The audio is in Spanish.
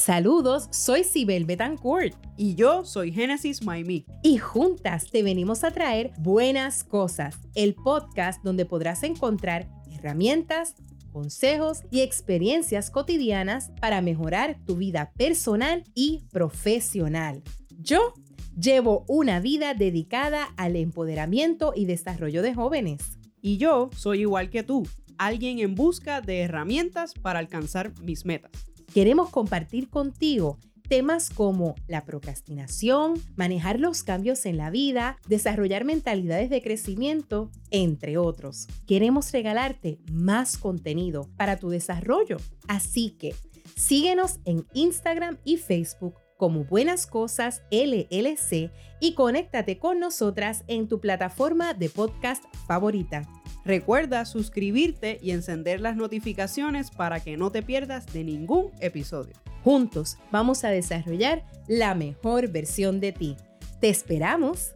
Saludos, soy Sibel Betancourt. Y yo soy Genesis Maimi. Y juntas te venimos a traer Buenas Cosas, el podcast donde podrás encontrar herramientas, consejos y experiencias cotidianas para mejorar tu vida personal y profesional. Yo llevo una vida dedicada al empoderamiento y desarrollo de jóvenes. Y yo soy igual que tú, alguien en busca de herramientas para alcanzar mis metas. Queremos compartir contigo temas como la procrastinación, manejar los cambios en la vida, desarrollar mentalidades de crecimiento, entre otros. Queremos regalarte más contenido para tu desarrollo. Así que síguenos en Instagram y Facebook como Buenas Cosas LLC y conéctate con nosotras en tu plataforma de podcast favorita. Recuerda suscribirte y encender las notificaciones para que no te pierdas de ningún episodio. Juntos vamos a desarrollar la mejor versión de ti. ¡Te esperamos!